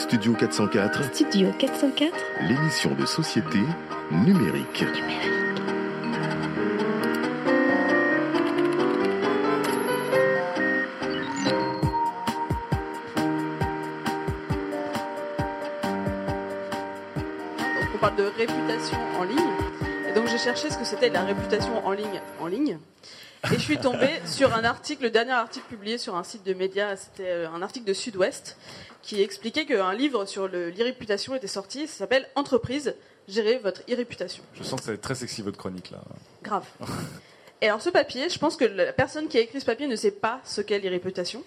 Studio 404, Studio 404 l'émission de société numérique. Donc on parle de réputation en ligne. Et donc j'ai cherché ce que c'était la réputation en ligne en ligne. Et je suis tombée sur un article, le dernier article publié sur un site de médias, c'était euh, un article de Sud-Ouest, qui expliquait qu'un livre sur l'irréputation était sorti, ça s'appelle Entreprise, gérer votre irréputation. Je sens que ça va être très sexy votre chronique là. Grave. Et alors ce papier, je pense que la personne qui a écrit ce papier ne sait pas ce qu'est l'irréputation.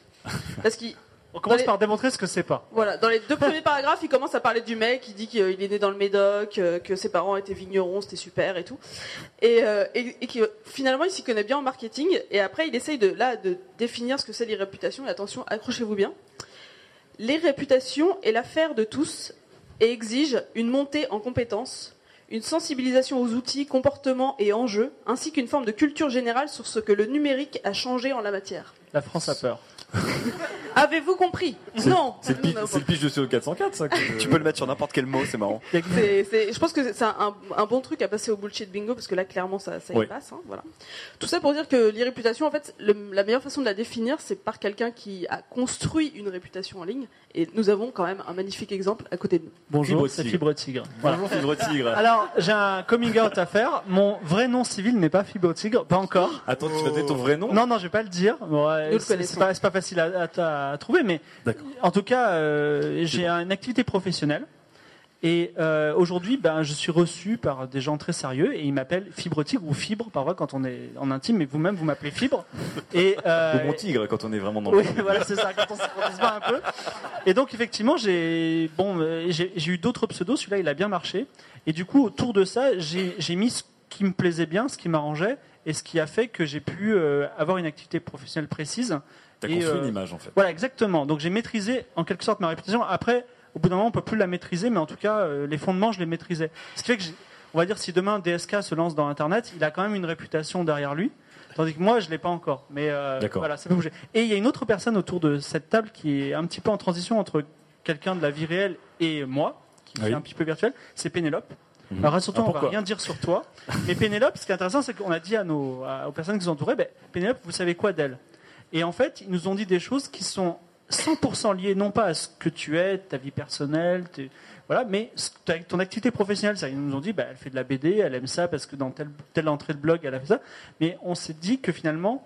Parce qu'il On commence les- par démontrer ce que c'est pas. Voilà, dans les deux premiers paragraphes, il commence à parler du mec, il dit qu'il est né dans le Médoc, euh, que ses parents étaient vignerons, c'était super et tout. Et, euh, et, et que finalement, il s'y connaît bien en marketing. Et après, il essaye de, là, de définir ce que c'est l'irréputation. Et attention, accrochez-vous bien. L'irréputation est l'affaire de tous et exige une montée en compétences, une sensibilisation aux outils, comportements et enjeux, ainsi qu'une forme de culture générale sur ce que le numérique a changé en la matière. La France a peur. Avez-vous compris Non C'est le, le pitch de Studio 404 ça. que- Tu peux le mettre sur n'importe quel mot, c'est marrant. Je pense que c'est un, un bon truc à passer au bullshit bingo parce que là clairement ça, ça y Oui. passe. hein, voilà. Tout ça pour dire que l'irréputation, en fait, le- la meilleure façon de la définir, c'est par quelqu'un qui a construit une réputation en ligne. Et nous avons quand même un magnifique exemple à côté de nous. Bonjour, c'est. Fibre Tigre. Voilà. Bonjour Fibre Tigre. Alors, j'ai un coming out à faire. Mon vrai nom civil n'est pas Fibre Tigre, pas encore. Attends, tu vas donner ton vrai nom? Non, non, je vais pas le dire. Ouais, Nous le c'est connaissons. c'est pas, c'est pas facile à, à- à trouver, mais en tout cas, euh, j'ai une activité professionnelle. Et euh, aujourd'hui, ben, je suis reçu par des gens très sérieux et ils m'appellent Fibre Tigre ou Fibre, parfois quand on est en intime, mais vous-même vous m'appelez Fibre. Et, euh, Ou mon tigre quand on est vraiment dans le oui, voilà, c'est ça, quand on se pas un peu. Et donc, effectivement, j'ai bon, euh, j'ai eu d'autres pseudos. Celui-là, il a bien marché. Et du coup, autour de ça, j'ai j'ai mis ce qui me plaisait bien, ce qui m'arrangeait, et ce qui a fait que j'ai pu euh, avoir une activité professionnelle précise. T'as Et, construit euh, en fait. Voilà, exactement. Donc, j'ai maîtrisé en quelque sorte ma réputation. Après, au bout d'un moment, on peut plus la maîtriser, mais en tout cas, euh, les fondements, je les maîtrisais. Ce qui fait que, on va dire, si demain DSK se lance dans Internet, il a quand même une réputation derrière lui. Tandis que moi, je l'ai pas encore. Mais euh, voilà, ça peut bouger. Et il y a une autre personne autour de cette table qui est un petit peu en transition entre quelqu'un de la vie réelle et moi, qui Oui. est un petit peu virtuel. C'est Pénélope. Mhm. Alors rassure-toi, Ah, on va rien dire sur toi. Mais Pénélope, ce qui est intéressant, c'est qu'on a dit à nos, à- aux personnes qui nous entouraient, ben, Pénélope, vous savez quoi d'elle? Et en fait, ils nous ont dit des choses qui sont 100% liées, non pas à ce que tu es, ta vie personnelle, voilà, mais ton activité professionnelle. Ils nous ont dit, bah, elle fait de la BD, elle aime ça parce que dans telle, entrée de blog, elle a fait ça. Mais on s'est dit que finalement,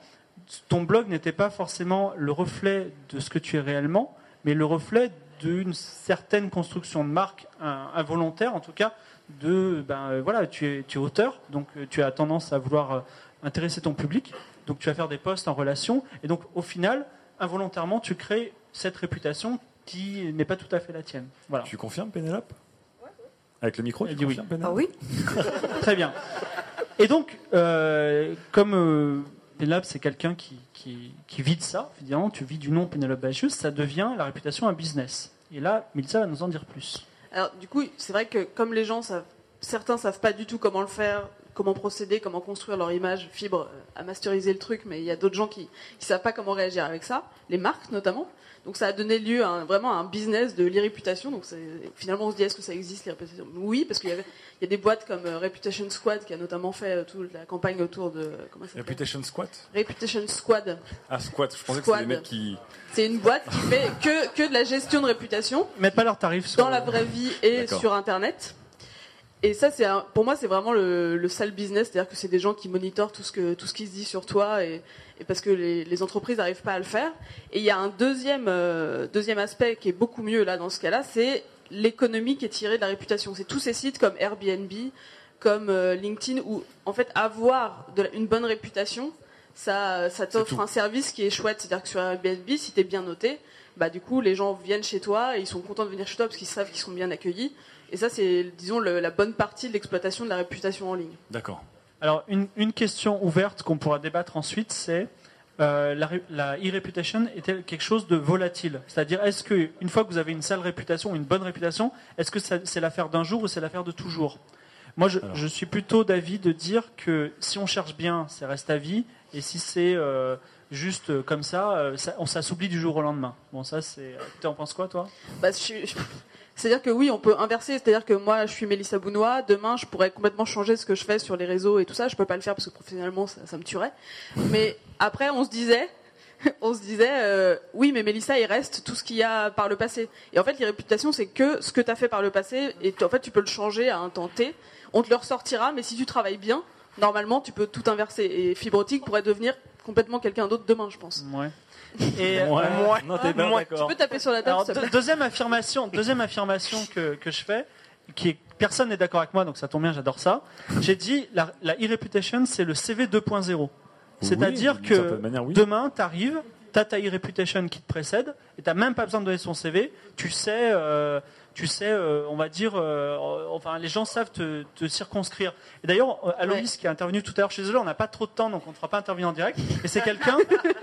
ton blog n'était pas forcément le reflet de ce que tu es réellement, mais le reflet d'une certaine construction de marque, involontaire en tout cas, de ben euh, voilà, tu es, tu es auteur, donc euh, tu as tendance à vouloir euh, intéresser ton public, donc tu vas faire des posts en relation, et donc au final, involontairement, tu crées cette réputation qui n'est pas tout à fait la tienne. Voilà. Tu confirmes Pénélope? Avec le micro, Elle tu dit oui. confirmes Pénélope? Oui Très bien. Et donc, euh, comme euh, Pénélope, c'est quelqu'un qui, qui, qui vit de ça, évidemment, tu vis du nom Pénélope Bagius, ça devient la réputation un business. Et là, Milsa va nous en dire plus. Alors, du coup, c'est vrai que comme les gens savent, certains savent pas du tout comment le faire, comment procéder, comment construire leur image, fibre, euh, à masteriser le truc, mais il y a d'autres gens qui, qui savent pas comment réagir avec ça, les marques notamment. Donc, ça a donné lieu à un- vraiment à un business de l'irréputation. Donc, c'est- finalement, on se dit est-ce que ça existe l'irréputation Oui, parce qu'il y, a des boîtes comme euh, Reputation Squad qui a notamment fait euh, toute la campagne autour de comment ça s'appelle? Reputation Squat Reputation Squad. Ah, Squat, je pensais que Squad. c'était des mecs qui. C'est une boîte qui fait que, que de la gestion de réputation Mettre pas leurs tarifs sur dans la vraie vie et sur Internet. Et ça, c'est un- pour moi, c'est vraiment le, le sale business, c'est-à-dire que c'est des gens qui monitorent tout ce que tout ce qui se dit sur toi, et, et parce que les, les entreprises n'arrivent pas à le faire. Et il y a un deuxième euh, deuxième aspect qui est beaucoup mieux là dans ce cas-là, c'est l'économie qui est tirée de la réputation. C'est tous ces sites comme Airbnb, comme euh, LinkedIn, où en fait avoir de la- une bonne réputation, ça, ça t'offre un service qui est chouette. C'est-à-dire que sur Airbnb, si tu es bien noté, bah du coup les gens viennent chez toi et ils sont contents de venir chez toi parce qu'ils savent qu'ils sont bien accueillis. Et ça, c'est disons le- la bonne partie de l'exploitation de la réputation en ligne. D'accord. Alors, une, une question ouverte qu'on pourra débattre ensuite, c'est euh, la, la e-reputation est-elle quelque chose de volatile? C'est-à-dire, est-ce que une fois que vous avez une sale réputation, une bonne réputation, est-ce que ça- c'est l'affaire d'un jour ou c'est l'affaire de toujours? Moi, je, je suis plutôt d'avis de dire que si on cherche bien, ça reste à vie, et si c'est euh, juste euh, comme ça, euh, ça, on, s'oublie du jour au lendemain. Bon, ça, c'est. Tu en penses quoi, toi? Bah, je suis- je- C'est-à-dire que oui, on peut inverser. C'est-à-dire que moi, je suis Mélissa Bounois. Demain, je pourrais complètement changer ce que je fais sur les réseaux et tout ça. Je peux pas le faire parce que professionnellement, ça, me tuerait. Mais après, on se disait, on se disait, euh, oui, mais Mélissa, il reste tout ce qu'il y a par le passé. Et en fait, les réputations, c'est que ce que tu as fait par le passé. Et en fait, tu peux le changer à un temps T. On te le ressortira, mais si tu travailles bien, normalement, tu peux tout inverser. Et Fibre Optique pourrait devenir complètement quelqu'un d'autre demain, je pense. Ouais. Et, Ouais. euh, Non, t'es Tu d'accord. peux taper sur la table, Alors, s'il te deux- plaît deuxième affirmation, deuxième affirmation que, que je fais, qui est, personne n'est d'accord avec moi, donc ça tombe bien, j'adore ça. J'ai dit la, la e-reputation, c'est le CV 2.0. C'est-à-dire Oui, d'une que manière, oui. demain, tu arrives, tu as ta e-reputation qui te précède, et tu même pas besoin de donner son CV. Tu sais, euh, tu sais euh, on va dire, euh, enfin, les gens savent te, te circonscrire. Et d'ailleurs, Aloïs, qui est intervenu tout à l'heure, suis désolé, on n'a pas trop de temps, donc on ne fera pas intervenir en direct. Et c'est quelqu'un,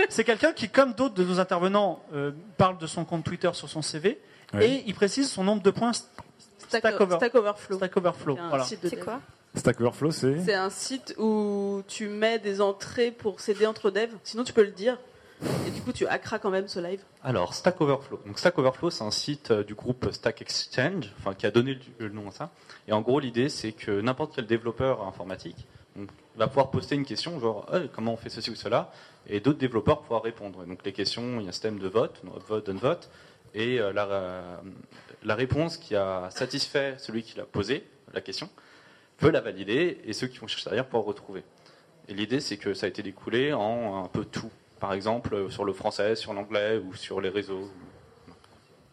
c'est quelqu'un qui, comme d'autres de nos intervenants, euh, parle de son compte Twitter sur son CV, et il précise son nombre de points Stack, Stack Over- Stack Overflow. Stack Overflow. Voilà. C'est quoi Stack Overflow, c'est. C'est un site où tu mets des entrées pour s'aider entre devs. Sinon, tu peux le dire. Et du coup, tu hackeras quand même ce live. Alors, Stack Overflow. Donc, Stack Overflow, c'est un site euh, du groupe Stack Exchange, enfin, qui a donné le, nom à ça. Et en gros, l'idée, c'est que n'importe quel développeur informatique va pouvoir poster une question, genre, comment on fait ceci ou cela, et d'autres développeurs pouvoir répondre. Donc, les questions, il y a un système de vote, vote, vote, et euh, la, euh, la réponse qui a satisfait celui qui l'a posé, la question, peut la valider, et ceux qui vont chercher derrière pouvoir retrouver. Et l'idée, c'est que ça a été découlé en un peu tout. Par exemple, euh, sur le français, sur l'anglais ou sur les réseaux.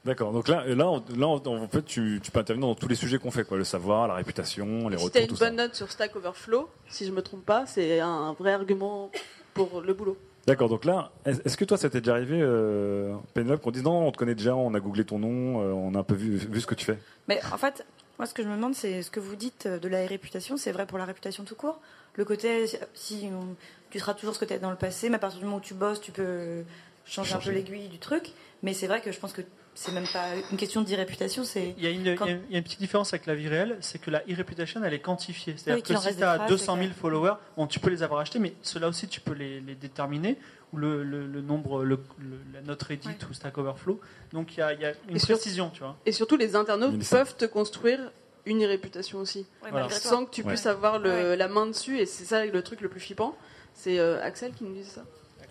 D'accord. Donc là, là, on- là, en fait, tu, tu peux intervenir dans tous les sujets qu'on fait, quoi. Le savoir, la réputation, les si retours, t'as une tout bonne ça. note sur Stack Overflow, si je me trompe pas, c'est un vrai argument pour le boulot. D'accord. Donc là, est- est-ce que toi, ça t'est déjà arrivé, euh, Penelope, qu'on dise non, on te connaît déjà, on a googlé ton nom, euh, on a un peu vu, vu ce que tu fais? Mais en fait, moi, ce que je me demande, c'est ce que vous dites de la réputation, c'est vrai pour la réputation tout court? Le côté, si on- tu seras toujours ce que tu es dans le passé, mais à partir du moment où tu bosses, tu peux changer un peu l'aiguille du truc. Mais c'est vrai que je pense que c'est même pas une question d'e-réputation, c'est. Il y, a une, Quand- il y a- il y a une petite différence avec la vie réelle, c'est que la e-reputation, elle est quantifiée. C'est-à-dire Oui, que si tu as traces, 200 000 ok. followers, bon, tu peux les avoir achetés, mais ceux-là aussi, tu peux les, les déterminer, ou le, le- le nombre, le, le- la note Reddit Ouais. ou Stack Overflow. Donc il y a, il y a une Et sur- précision, tu vois. Et surtout, les internautes peuvent te construire une réputation aussi. Ouais, Voilà. Sans que tu Ouais. puisses avoir le- Ouais. la main dessus. Et c'est ça le truc le plus flippant. C'est euh, Axel qui nous dit ça,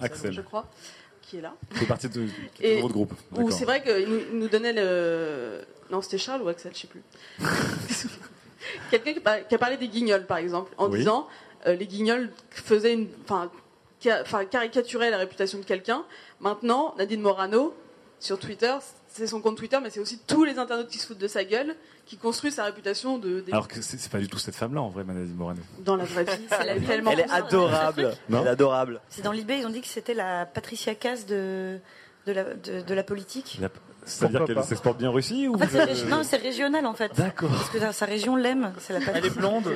Axel, je crois, qui est là. c'est partie de, de votre groupe. Ou c'est vrai qu'il nous, donnait le. Non, c'était Charles ou Axel, je sais plus. Quelqu'un qui, a parlé des guignols, par exemple, en Oui. disant euh, les guignols faisaient une. Enfin, ca- enfin, caricaturaient la réputation de quelqu'un. Maintenant, Nadine Morano, sur Twitter, c'est son compte Twitter, mais c'est aussi tous les internautes qui se foutent de sa gueule, qui construisent sa réputation de. des- Alors que c'est c'est pas du tout cette femme-là, en vrai, Manadi Morano. Dans la vraie vie, c'est la tellement. Elle est adorable. Non Elle est adorable. C'est dans l'eBay, ils ont dit que c'était la Patricia Cass de, de, la, de, de la politique. C'est-à-dire qu'elle pas s'exporte bien en Russie ou En fait, c'est euh, non, c'est régional en fait. D'accord. Parce que sa- sa région l'aime. C'est la Elle est blonde.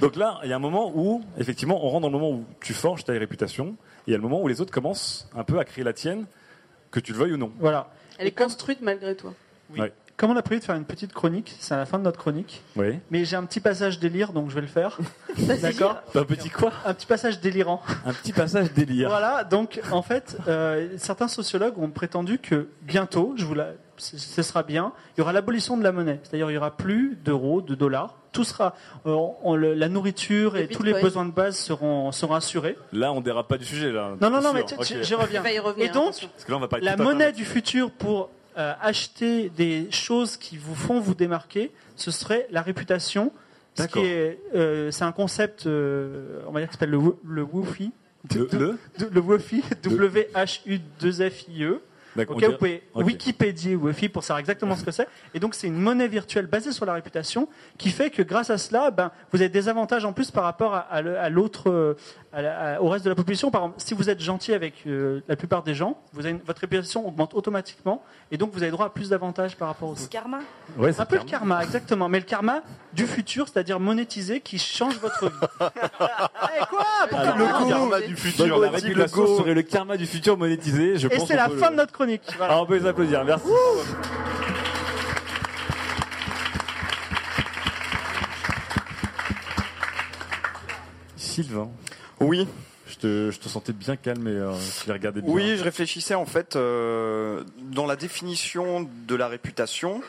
Donc là, il y a un moment où, effectivement, on rentre dans le moment où tu forges ta réputation, et il y a le moment où les autres commencent un peu à créer la tienne, que tu le veuilles ou non. Voilà. Elle est construite malgré toi. Oui. Ouais. Comme on a prévu de faire une petite chronique, c'est à la fin de notre chronique, Oui. mais j'ai un petit passage délire, donc je vais le faire. D'accord Un petit quoi Un petit passage délirant. Un petit passage délire. Voilà, donc en fait, euh, certains sociologues ont prétendu que bientôt, je vous la, ce ce sera bien, il y aura l'abolition de la monnaie. C'est-à-dire il y aura plus d'euros, de dollars. Tout sera, euh, on- le- la nourriture Le et tous les bitcoin. besoin de base seront, seront assurés. Là, on dérape pas du sujet, là. Non, non, non, Sûr, mais j'y reviens. Il va y revenir. Et donc, attention. Parce que là, on va pas être La monnaie du futur pour euh, acheter des choses qui vous font vous démarquer, ce serait la réputation. Ce euh, c'est un concept, euh, on va dire, qui s'appelle le, le WOFI. Le, le Le WOFI, W-H-U-2-F-I-E. D'accord, Ok, on vous pouvez ok. Wikipédier ou Wi-Fi pour savoir exactement ce que c'est. Et donc, c'est une monnaie virtuelle basée sur la réputation qui fait que grâce à cela, ben, vous avez des avantages en plus par rapport à, l'autre, à la- à- au reste de la population. Par exemple, si vous êtes gentil avec euh, la plupart des gens, vous avez une- votre réputation augmente automatiquement et donc vous avez droit à plus d'avantages par rapport aux autres. Karma. Ouais, c'est Un peu le clair. karma, exactement. Mais le karma du futur, c'est-à-dire monétisé, qui change votre vie. Eh, quoi? Pourquoi Alors, le le go karma du futur. la réputation serait le karma du futur monétisé. Je Et pense c'est la fin le- de notre chronique. Voilà. Ah, on peut les applaudir. Merci. Sylvain, Oui, je te, je te sentais bien calme et euh, tu les regardais bien. oui, je réfléchissais en fait euh, dans la définition de la réputation.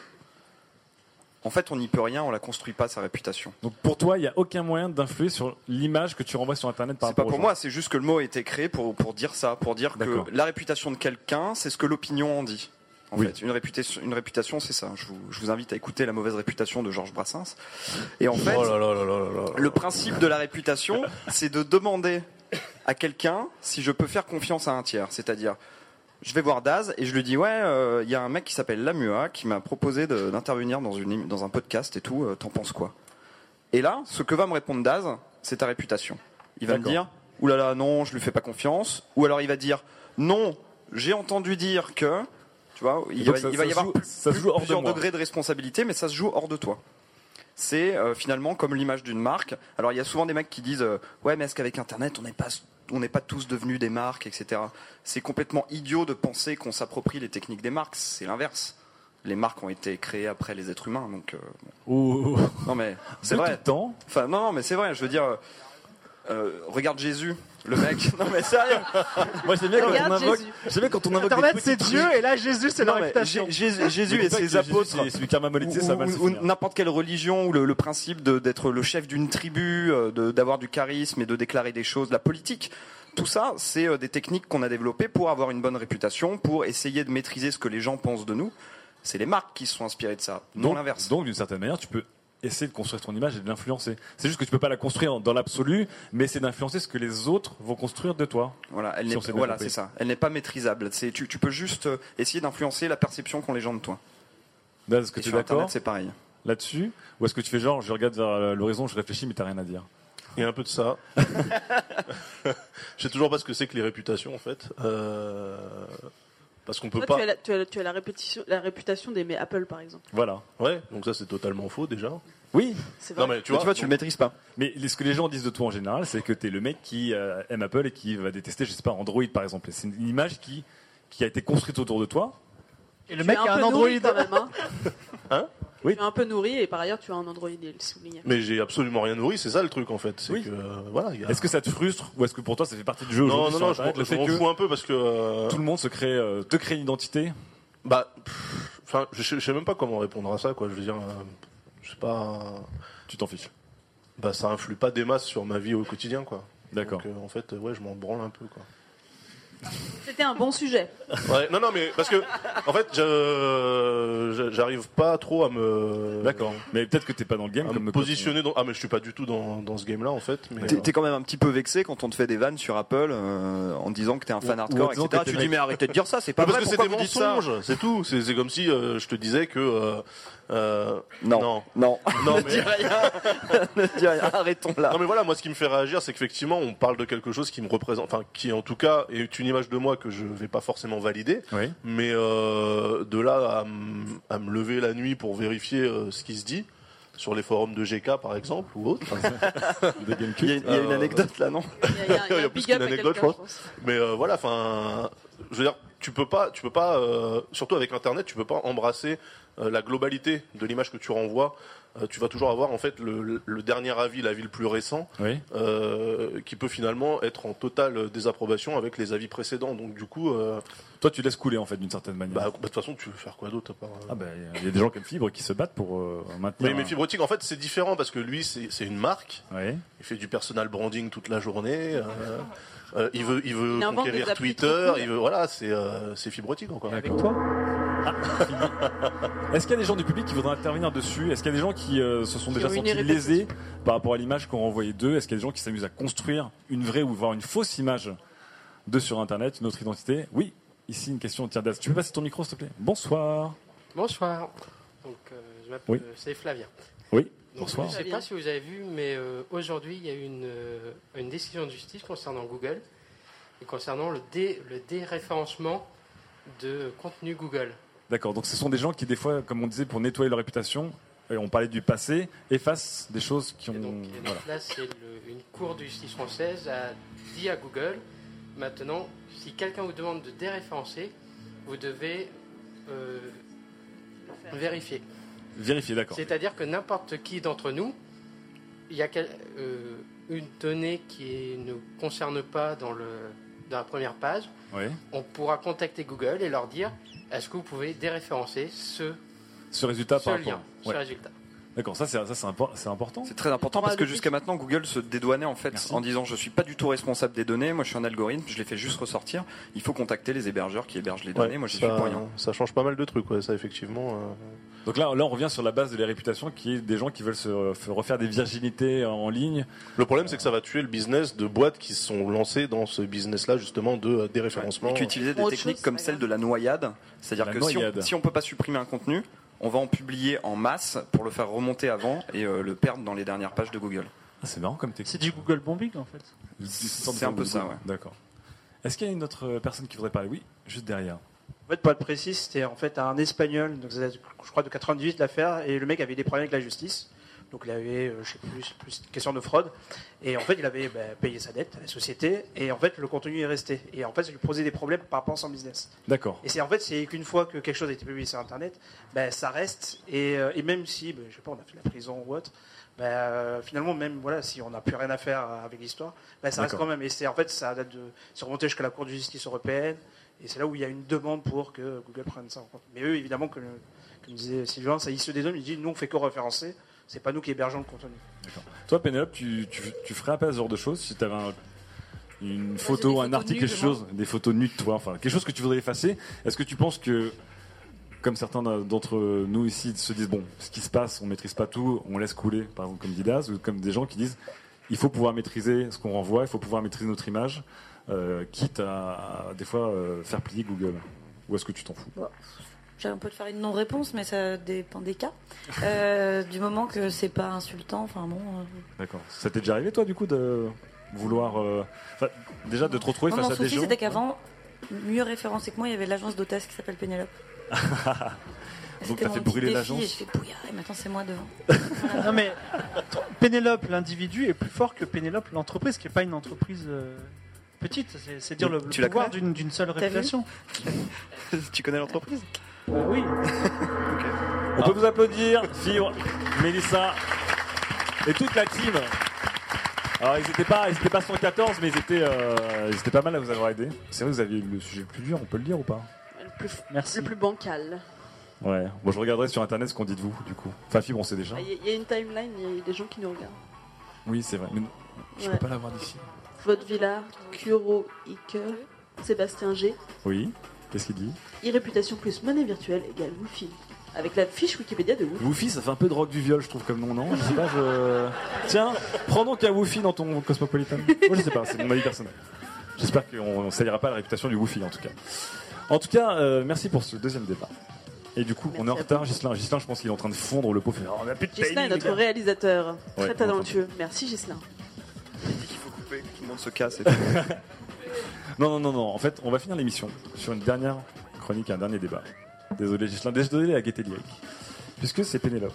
En fait, on n'y peut rien, on la construit pas sa réputation. Donc pour toi, il n'y a aucun moyen d'influer sur l'image que tu renvoies sur Internet par C'est pas rapport pour moi, c'est juste que le mot a été créé pour, pour dire ça, pour dire que la réputation de quelqu'un, c'est ce que l'opinion en dit. En Oui. fait, une réputation, une réputation, c'est ça. Je vous, je vous invite à écouter la mauvaise réputation de Georges Brassens. Et en fait, Oh là là le principe de la réputation, c'est de demander à quelqu'un si je peux faire confiance à un tiers. C'est-à-dire, je vais voir Daz et je lui dis ouais, euh, il y a un mec qui s'appelle Lamua qui m'a proposé d'intervenir dans, une, dans un podcast et tout. euh, T'en penses quoi? Et là, ce que va me répondre Daz, c'est ta réputation. Il va me dire oulala non, je lui fais pas confiance. Ou alors il va dire non, j'ai entendu dire que. Tu vois, il va, ça- il va y avoir plus- ça se joue hors de plusieurs moi. degrés de responsabilité, mais ça se joue hors de toi c'est euh, finalement comme l'image d'une marque. Alors il y a souvent des mecs qui disent euh, ouais mais est-ce qu'avec Internet on n'est pas on n'est pas tous devenus des marques, etc. C'est complètement idiot de penser qu'on s'approprie les techniques des marques. C'est l'inverse. Les marques ont été créées après les êtres humains, donc euh, Ou- non mais c'est de vrai. temps. Enfin non non mais c'est vrai. Je veux dire, regarde Jésus, le mec. non mais sérieux. Moi j'aime bien quand on Regarde invoque. Jésus. J'aime bien quand on invoque. Internet, c'est Dieu, et là, Jésus, c'est Non, mais réputation. Jé- Jé- Jésus et pas que ses Jésus, apôtres. C'est c'est du karma monétisé, ça va ou, ou n'importe quelle religion ou le, le principe de- d'être le chef d'une tribu, euh, de- d'avoir du charisme et de déclarer des choses, la politique. Tout ça, c'est euh, des techniques qu'on a développées pour avoir une bonne réputation, pour essayer de maîtriser ce que les gens pensent de nous. C'est les marques qui se sont inspirées de ça, non Donc, l'inverse. donc d'une certaine manière, tu peux essayer de construire ton image et de l'influencer. C'est juste que tu peux pas la construire dans l'absolu, mais c'est d'influencer ce que les autres vont construire de toi. Voilà, elle Si n'est voilà, c'est ça. Elle n'est pas maîtrisable. C'est tu, tu peux juste euh, essayer d'influencer la perception qu'ont les gens de toi. Là, Est-ce que Et tu es sur d'accord Internet, c'est pareil. là-dessus Ou est-ce que tu fais genre, je regarde vers euh, l'horizon, je réfléchis, mais t'as rien à dire Il y a un peu de ça. Je sais toujours pas ce que c'est que les réputations en fait. Euh, Parce qu'on peut Toi, pas. tu as, la, tu as- tu as la réputation, la réputation d'aimer Apple, par exemple. Voilà. Ouais, donc ça c'est totalement faux déjà. Oui, C'est vrai. Non mais tu Mais vois, tu vois, tu le maîtrises pas. mais ce que les gens disent de toi en général, c'est que t'es le mec qui euh, aime Apple et qui va détester, je sais pas, Android par exemple. C'est une image qui, qui a été construite autour de toi. Et le Tu mec es a un peu Android. nourri quand même. Hein. Hein? Oui. Tu es un peu nourri et par ailleurs tu as un Android, il le souligne. mais j'ai absolument rien nourri, c'est ça le truc en fait. C'est Oui. que euh, voilà. il y a- Est-ce que ça te frustre ou est-ce que pour toi ça fait partie du jeu Non non non, je je fait m'en que fous un peu parce que. euh, tout le monde se crée, euh, te crée une identité Bah, pff, enfin, je, sais- je sais même pas comment répondre à ça quoi. Je veux dire, euh, je sais pas. Tu t'en fiches. Bah ça influe pas des masses sur ma vie au quotidien quoi. D'accord. Donc euh, en fait, ouais, je m'en branle un peu quoi. C'était un bon sujet. Ouais, non, non, mais parce que, en fait, je- je- j'arrive pas trop à me. D'accord. Mais peut-être que t'es pas dans le game À comme me positionner dans. Ah, mais je suis pas du tout dans, dans ce game-là, en fait. Mais, T'es euh, t'es quand même un petit peu vexé quand on te fait des vannes sur Apple euh, en disant que t'es un fan hardcore, disant etc. que t'es Tu dis mec. mais arrêtez de dire ça, c'est pas mais vrai. parce que c'est Pourquoi des vous dites ça mensonges, c'est tout. C'est c'est comme si euh, je te disais que. euh, euh, Non, Non. non, Non, ne mais- dis rien, ne dis rien. Arrêtons là. Non mais voilà, moi ce qui me fait réagir, c'est qu'effectivement on parle de quelque chose qui me représente, enfin qui en tout cas est une image de moi que je vais pas forcément valider, Oui. mais euh, de là à, me lever la nuit pour vérifier euh, ce qui se dit sur les forums de GK par exemple ou autre. Il y a, cult. il y a une Euh, anecdote là, non Il y a, il y a- il y a Il y a un plus big up qu'une anecdote, je pense. Mais euh, voilà, enfin, je veux dire, tu peux pas, tu peux pas, euh, surtout avec Internet, tu peux pas embrasser euh, la globalité de l'image que tu renvoies. Euh, tu vas toujours avoir en fait le, dernier avis, l'avis le plus récent, Oui. euh, qui peut finalement être en totale désapprobation avec les avis précédents. Donc du coup, euh, Toi, tu laisses couler en fait d'une certaine manière. bah, bah, de toute façon, tu veux faire quoi d'autre à part, euh, Ah ben, il y a des gens aiment fibre qui se battent pour euh, maintenir. Mais, mais Fibrotique, en fait, c'est différent parce que lui, c'est c'est une marque. Oui. Il fait du personal branding toute la journée. euh, euh, il veut, il veut conquérir Twitter. Il veut, voilà, c'est euh, c'est Fibrotique encore. Avec toi Est-ce qu'il y a des gens du public qui voudraient intervenir dessus? Est-ce qu'il y a des gens qui euh, se sont Qui déjà sentis lésés par rapport à l'image qu'on renvoyait d'eux? Est-ce qu'il y a des gens qui s'amusent à construire une vraie ou voire une fausse image de sur Internet, une autre identité? Oui. ici une question. Tiens, Daz, tu peux passer ton micro, s'il te plaît? Bonsoir. Bonsoir. Donc, euh, je m'appelle, Oui. c'est Flavien. Oui, Donc, bonsoir. Je ne sais pas si vous avez vu, mais euh, aujourd'hui, il y a eu une, euh, une décision de justice concernant Google et concernant le, dé, le déréférencement de contenu Google. D'accord, donc ce sont des gens qui, des fois, comme on disait, pour nettoyer leur réputation, et on parlait du passé, effacent des choses qui ont. Et donc, et donc voilà. là, c'est une cour de justice française a dit à Google, maintenant, si quelqu'un vous demande de déréférencer, vous devez euh, vérifier. Vérifier, d'accord. C'est-à-dire que n'importe qui d'entre nous, il y a quel- euh, une donnée qui ne concerne pas dans, le, dans la première page, Oui. on pourra contacter Google et leur dire est-ce que vous pouvez déréférencer ce, Ce résultat ce par lien, rapport. ce Ouais. résultat D'accord, ça, c'est ça, c'est impor- c'est important. C'est très important parce que jusqu'à maintenant, Google se dédouanait en fait Merci. en disant je suis pas du tout responsable des données, moi je suis un algorithme, je les fais juste ressortir. Il faut contacter les hébergeurs qui hébergent les données. Ouais, moi ça, suis pour rien. ça change pas mal de trucs, ouais, ça effectivement. euh. Donc là, là, on revient sur la base de la réputation qui est des gens qui veulent se refaire des virginités en ligne. Le problème, c'est que ça va tuer le business de boîtes qui se sont lancées dans ce business-là, justement, de euh, déréférencement. Et qui utilisaient des techniques chose, comme celle de la noyade, c'est-à-dire La que si on, si on peut pas supprimer un contenu, on va en publier en masse pour le faire remonter avant et euh, le perdre dans les dernières pages de Google. Ah, c'est marrant comme technique. C'est du Google bombing en fait. C'est un peu ça, ouais. D'accord. Est-ce qu'il y a une autre personne qui voudrait parler? Oui, juste derrière. En fait, pour être précis, c'était en fait un espagnol, donc je crois de 98 l'affaire, et le mec avait des problèmes avec la justice. Donc il avait, euh, je sais plus, plus une question de fraude. Et en fait, il avait bah, payé sa dette à la société, et en fait, le contenu est resté. Et en fait, ça lui posait des problèmes par rapport à son business. D'accord. Et c'est en fait, c'est qu'une fois que quelque chose a été publié sur Internet, ben, ça reste. Et, euh, et même si, ben, je sais pas, on a fait la prison ou autre, ben, euh, finalement, même voilà, si on n'a plus rien à faire avec l'histoire, ben, ça reste quand même. Et c'est en fait, ça date de, c'est remonté jusqu'à la Cour de justice européenne. Et c'est là où il y a une demande pour que Google prenne ça en compte. Mais eux, évidemment, comme, comme disait Sylvain, ça ils se dédonnent, ils disent nous on fait que référencer, c'est pas nous qui hébergeons le contenu. Toi, Pénélope, tu, tu, tu ferais appel à ce genre de choses si tu avais une photo, un article, quelque chose, des photos nues de toi, enfin quelque chose que tu voudrais effacer. Est-ce que tu penses que, comme certains d'entre nous ici se disent bon, ce qui se passe, on maîtrise pas tout, on laisse couler, par exemple comme Didas, ou comme des gens qui disent il faut pouvoir maîtriser ce qu'on renvoie, il faut pouvoir maîtriser notre image, euh, quitte à, à, des fois euh, faire plier Google. Ou est-ce que tu t'en fous? J'ai un peu de faire une non-réponse, mais ça dépend des cas. Euh, du moment que c'est pas insultant, enfin bon. euh, D'accord. Ça t'est déjà arrivé toi du coup de vouloir, euh, enfin, déjà de te retrouver Non, face mon à des souci, gens c'était qu'avant, mieux référencé que moi, il y avait l'agence d'hôtesse qui s'appelle Pénélope. Donc t'as fait brûler défi l'agence Et je fais bouillard, et maintenant c'est moi devant. Non mais Pénélope, l'individu, est plus fort que Pénélope, l'entreprise, qui n'est pas une entreprise euh, petite. C'est, dire le, Tu le la pouvoir d'une, seule réputation. tu connais l'entreprise? Euh, oui. On peut vous applaudir, Fibre, Mélissa et toute la team. Alors ils étaient pas, ils étaient pas 114, mais ils étaient, euh, ils étaient pas mal à vous avoir aidé. C'est vrai que vous aviez le sujet le plus dur, on peut le dire ou pas? Le plus, Merci. le plus bancal. Ouais. Bon, je regarderai sur internet ce qu'on dit de vous, du coup. Enfin, Fibre, on sait déjà. Ah, Il y, a- il y a une timeline, il y a des gens qui nous regardent. Oui, c'est vrai. Mais je Ouais. peux pas l'avoir d'ici. Votre Villard, Kuro, Iker, Sébastien G. Oui. Qu'est-ce qu'il dit E-réputation plus monnaie virtuelle égale Wi-Fi. Avec la fiche Wikipédia de Wi-Fi. Woofy, ça fait un peu de rock du viol, je trouve, comme nom, non Je sais pas, je. Tiens, prends donc un Woofy dans ton Cosmopolitan. Moi, je sais pas, c'est mon avis personnel. J'espère qu'on on salira pas la réputation du Woofy, en tout cas. En tout cas, euh, merci pour ce deuxième débat. Et du coup, on est en retard, Gislain. Gislain, je pense qu'il est en train de fondre le pot. fait, Oh, on a plus de Gislain est notre réalisateur. Ouais, Très talentueux. Merci Gislain. Il dit qu'il faut couper, que tout le monde se casse. Et tout. Non, non, non, non. En fait, on va finir l'émission sur une dernière chronique, un dernier débat. Désolé, Gislain. Désolé à gaieté. Puisque c'est Pénélope.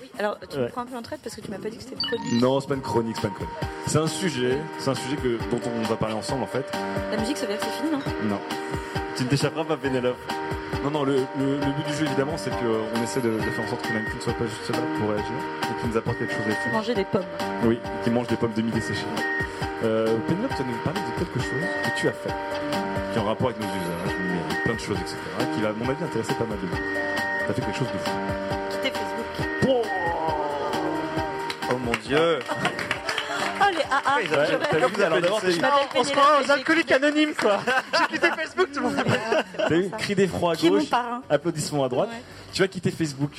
Oui, alors tu Ouais. me prends un peu en traite parce que tu m'as pas dit que c'était produit. Non, c'est pas une chronique, c'est pas une chronique. C'est un sujet, c'est un sujet que, dont on va parler ensemble en fait. La musique, ça veut dire que c'est fini, non? Non. Tu ne t'échapperas pas, Pénélope. Non, non, le, le- le but du jeu évidemment, c'est qu'on essaie de, de faire en sorte que l'invité ne soit pas juste là pour réagir et qu'il nous apporte quelque chose de fou. Manger des pommes. Oui, qui mange des pommes demi-desséchées. Euh, Pénélope, tu vas nous parler de quelque chose que tu as fait, qui est en rapport avec nos usages, numériques, plein de choses, etc., qui va, à mon avis, intéresser pas mal de monde. Tu as fait quelque chose de fou. Quitter Facebook. Oh mon dieu Oh les AA Ouais, Je On se croit aux alcooliques anonymes, quoi. J'ai quitté Facebook, tout le monde. t'as eu cri d'effroi à gauche, applaudissements à droite. Ouais. Tu vas quitter Facebook.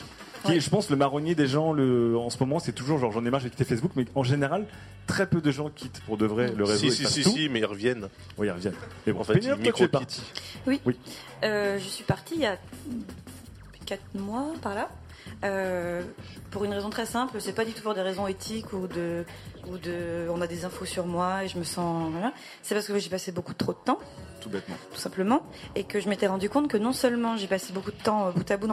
Qui est, Ouais. je pense, le marronnier des gens le, en ce moment, c'est toujours genre j'en ai marre, j'ai quitté Facebook, mais en général, très peu de gens quittent pour de vrai le réseau. Si, si, si, tout. si, mais ils reviennent. Oui, ils reviennent. Et bon, En fait, ils toi, tu es micro-quittent. parti. Euh, je suis partie il y a 4 mois par là. Euh, pour une raison très simple, c'est pas du tout pour des raisons éthiques ou de, ou de, on a des infos sur moi et je me sens, voilà. C'est parce que j'ai passé beaucoup trop de temps, Tout bêtement. tout simplement, et que je m'étais rendu compte que non seulement j'ai passé beaucoup de temps euh, bout à bout dans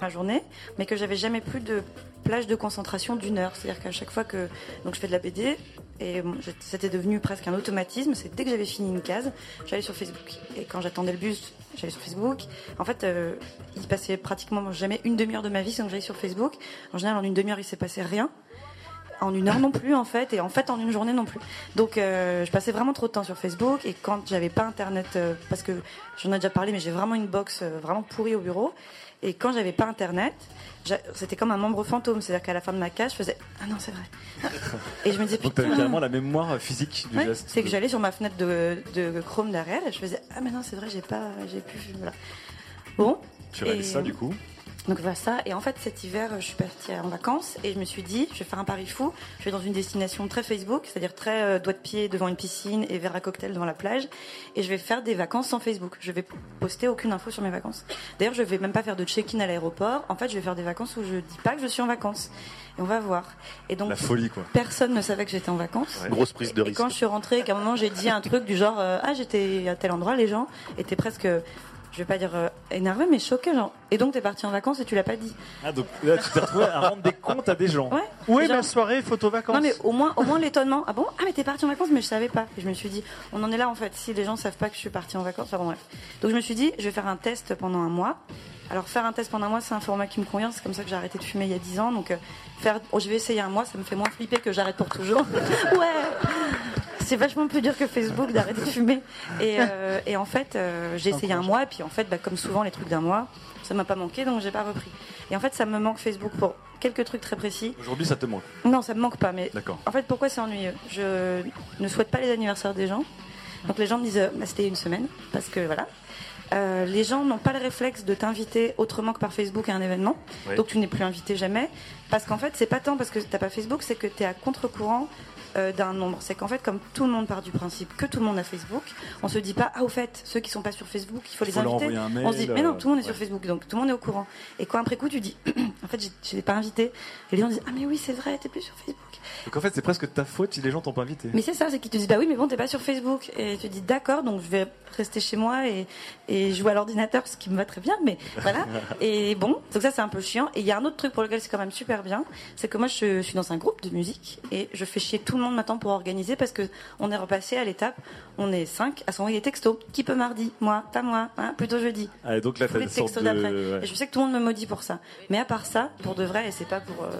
La journée, mais que j'avais jamais plus de plage de concentration d'une heure. C'est-à-dire qu'à chaque fois que donc je fais de la BD et c'était devenu presque un automatisme. C'est dès que j'avais fini une case, j'allais sur Facebook. Et quand j'attendais le bus, j'allais sur Facebook. En fait, euh, il passait pratiquement jamais une demi-heure de ma vie sans que j'aille sur Facebook. En général, en une demi-heure, il s'est passé rien. En une heure non plus en fait, et en fait en une journée non plus. Donc euh, je passais vraiment trop de temps sur Facebook, et quand j'avais pas internet, euh, parce que j'en ai déjà parlé, mais j'ai vraiment une box euh, vraiment pourrie au bureau, et quand j'avais pas internet, c'était comme un membre fantôme, c'est-à-dire qu'à la fin de ma case, je faisais ah non c'est vrai, et je me disais Donc t'avais putain. carrément la mémoire physique du Ouais, geste. c'est que j'allais sur ma fenêtre de, de Chrome derrière et je faisais ah mais non c'est vrai j'ai pas j'ai plus voilà. Bon. Tu réalises Et- ça du coup? Donc voilà ça. Et en fait, cet hiver, je suis partie en vacances et je me suis dit, je vais faire un pari fou. Je vais dans une destination très Facebook, c'est-à-dire très euh, doigt de pied devant une piscine et verre à cocktail devant la plage. Et je vais faire des vacances sans Facebook. Je vais poster aucune info sur mes vacances. D'ailleurs, je vais même pas faire de check-in à l'aéroport. En fait, je vais faire des vacances où je dis pas que je suis en vacances. Et on va voir. Et donc, La folie quoi. personne ne savait que j'étais en vacances. Grosse prise de Et risque. quand je suis rentrée, qu'à un moment j'ai dit un truc du genre euh, ah j'étais à tel endroit, les gens étaient presque, je vais pas dire euh, énervés, mais choqués genre. Et donc t'es parti en vacances et tu l'as pas dit? Ah donc là tu t'es retrouvé à rendre des comptes à des gens. Ouais. Où est Genre- ma soirée photo vacances? Non mais au moins, au moins l'étonnement. Ah bon? Ah mais t'es parti en vacances mais je savais pas. Et je me suis dit, on en est là en fait. Si les gens savent pas que je suis partie en vacances, enfin bon bref. Donc je me suis dit, je vais faire un test pendant un mois. Alors faire un test pendant un mois, c'est un format qui me convient. C'est comme ça que j'ai arrêté de fumer il y a 10 ans. Donc euh, faire, oh, je vais essayer un mois, ça me fait moins flipper que j'arrête pour toujours. ouais. C'est vachement plus dur que Facebook d'arrêter de fumer. Et, euh, et en fait, euh, j'ai essayé un mois et puis en fait, bah, comme souvent les trucs d'un mois, ça m'a pas manqué donc j'ai pas repris. Et en fait, ça me manque Facebook pour quelques trucs très précis. Aujourd'hui ça te manque. Non, ça me manque pas, mais D'accord. en fait, pourquoi c'est ennuyeux? Je ne souhaite pas les anniversaires des gens. Donc les gens me disent, euh, bah, c'était une semaine, parce que voilà. Euh, les gens n'ont pas le réflexe de t'inviter autrement que par Facebook à un événement. Oui. Donc tu n'es plus invité jamais. Parce qu'en fait, c'est pas tant parce que t'as pas Facebook, c'est que tu es à contre-courant euh, d'un nombre. C'est qu'en fait, comme tout le monde part du principe que tout le monde a Facebook, on se dit pas, ah au fait, ceux qui sont pas sur Facebook, il faut les Faut leur inviter. un mail, on se dit, mais non, tout le monde est euh, sur Facebook, donc tout le monde est au courant. Et quand après coup, tu dis, en fait, je l'ai pas invité. Et les gens disent, ah mais oui, c'est vrai, t'es plus sur Facebook. Donc en fait c'est presque ta faute si les gens t'ont pas invité. Mais c'est ça, c'est qu'ils te disent bah oui, mais bon, t'es pas sur Facebook. Et tu dis d'accord, donc je vais rester chez moi et, et jouer à l'ordinateur, ce qui me va très bien, mais voilà. Et bon, donc ça c'est un peu chiant. Et il y a un autre truc pour lequel c'est quand même super bien, c'est que moi je, suis dans un groupe de musique et je fais chier tout le monde maintenant pour organiser parce que on est repassé à l'étape, on est cinq à s'envoyer des textos. Qui peut mardi Moi, pas moi, hein, plutôt jeudi. Ah, et donc là t'as les textos de. d'après. ouais. Et je sais que tout le monde me maudit pour ça. Mais à part ça, pour de vrai, et c'est pas pour euh,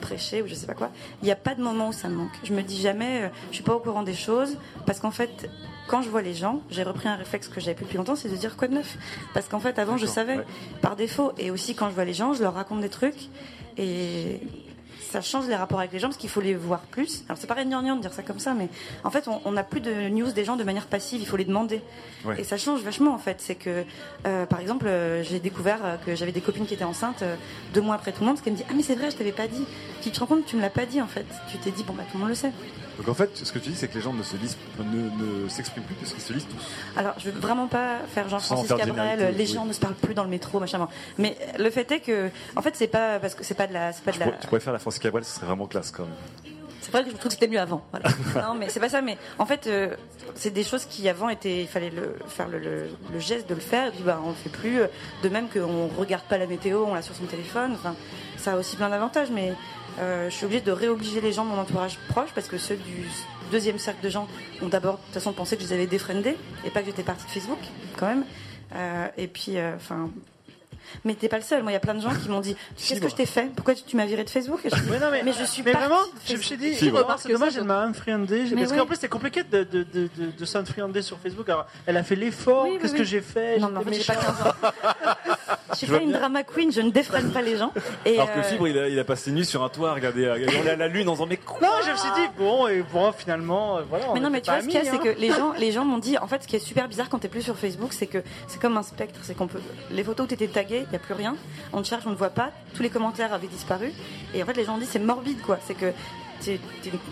prêcher ou je sais pas quoi, il n'y a pas de moment où ça me manque. Je me dis jamais, euh, je suis pas au courant des choses, parce qu'en fait, quand je vois les gens, j'ai repris un réflexe que j'avais plus depuis longtemps, c'est de dire quoi de neuf? Parce qu'en fait, avant, je savais ouais. par défaut. Et aussi, quand je vois les gens, je leur raconte des trucs. Et ça change les rapports avec les gens parce qu'il faut les voir plus. Alors c'est pas gnangnan de dire ça comme ça, mais en fait on n'a plus de news des gens de manière passive, il faut les demander. Ouais. Et ça change vachement en fait. C'est que euh, par exemple euh, j'ai découvert euh, que j'avais des copines qui étaient enceintes euh, deux mois après tout le monde, ce qu'elle me dit ah mais c'est vrai je t'avais pas dit. Tu te rends compte tu me l'as pas dit en fait. Tu t'es dit bon bah tout le monde le sait. Donc en fait ce que tu dis c'est que les gens ne se lisent, ne, ne s'expriment plus parce qu'ils se lisent tous. Alors, je veux vraiment pas faire Jean-Francis Cabrel, les oui. gens ne se parlent plus dans le métro, machin. bon. Mais le fait est que, en fait, c'est pas parce que c'est pas de la, c'est pas de Tu, la. pourrais, tu pourrais faire la France Cabrel, ce serait vraiment classe quand même. C'est vrai que je trouve que c'était mieux avant. Voilà. non, mais c'est pas ça. Mais en fait, euh, c'est des choses qui avant étaient, il fallait le, faire le, le- le geste de le faire, et puis bah on le fait plus. De même qu'on regarde pas la météo, on l'a sur son téléphone. Enfin, ça a aussi plein d'avantages. Mais euh, je suis obligée de réobliger les gens de mon entourage proche parce que ceux du deuxième cercle de gens ont d'abord, de toute façon, pensé que je les avais défriendés et pas que j'étais partie de Facebook, quand même. Euh, et puis, euh, enfin. mais t'es pas le seul. Moi, il y a plein de gens qui m'ont dit Qu'est-ce que je t'ai fait? Pourquoi tu, tu m'as viré de Facebook? Et je dis, Ouais, non, mais, Mais je suis mais partie vraiment, je me suis dit, c'est dommage, c'est dommage, elle m'a unfriendé. Mais Parce oui. qu'en plus, c'était compliqué de, de, de, de, de sur Facebook. Alors, elle a fait l'effort. Oui, Qu'est-ce oui. que j'ai fait? Non, mais en fait, J'étais j'ai pas méchant. 15 ans. Je suis pas une bien. drama queen, je ne défreine pas les gens. Et, Alors que euh, Fibre, il a, il a passé une nuit sur un toit, regardez, regardez la lune en disant mais quoi Non, je me suis dit, bon, et bon, finalement, euh, voilà. on Mais non, mais tu vois, ce qu'il y a, c'est hein. que les gens, les gens m'ont dit, en fait, ce qui est super bizarre quand t'es plus sur Facebook, c'est que c'est comme un spectre, c'est qu'on peut, les photos où t'étais tagué, il y a plus rien, on te cherche, on ne voit pas, tous les commentaires avaient disparu, et en fait, les gens disent c'est morbide, quoi, c'est que tu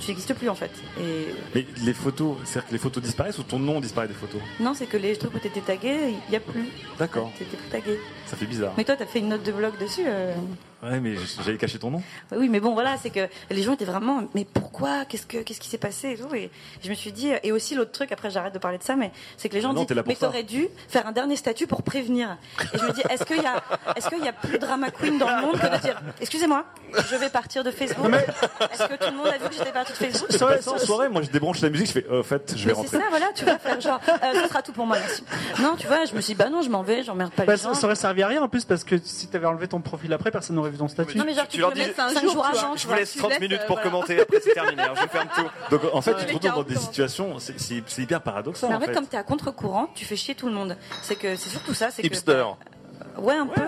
n'existes plus, en fait. Et Mais les photos, c'est-à-dire que les photos disparaissent ou ton nom disparaît des photos? Non, c'est que les trucs où t'étais tagué, il y a plus, D'accord, t'étais plus tagué. ça fait bizarre. Mais toi, t'as fait une note de blog dessus. euh. Ouais, mais j'allais cacher ton nom. Oui, mais bon, voilà, c'est que les gens étaient vraiment, mais pourquoi Qu'est-ce que, qu'est-ce qui s'est passé et tout. Et je me suis dit, et aussi l'autre truc, après j'arrête de parler de ça, mais c'est que les gens Mais non, disent, mais t'aurais dû faire un dernier statut pour prévenir. Et je me dis, est-ce qu'il y a, est-ce qu'il y a plus de drama queen dans le monde que de dire, excusez-moi, je vais partir de Facebook. Est-ce que tout le monde a vu que j'étais partie de Facebook? Ça va, ça, en soirée, moi je débranche la musique, je fais, euh, au fait, je vais Mais c'est rentrer. ça, voilà, tu vas faire genre, euh, ce sera tout pour moi, merci. Non, tu vois, je me suis dit, bah non, je m'en vais, j'emmerde pas Bah, les ça, gens. ça aurait servi à rien en plus parce que si t'avais enlevé ton profil après, personne n'aurait vu ton statut. Non, mais genre, tu, Tu leur le dis, mettre c'est un 5 jour, jours avant, Je vous laisse tu 30 laisses, minutes euh, pour voilà. commenter, après c'est terminé, hein, je ferme tout. Donc en fait, tu te retrouves dans des 40 ans. situations, c'est- hyper paradoxal Mais en fait, comme t'es à contre-courant, tu fais chier tout le monde. C'est que c'est surtout ça. c'est que Hipster. Ouais, un peu.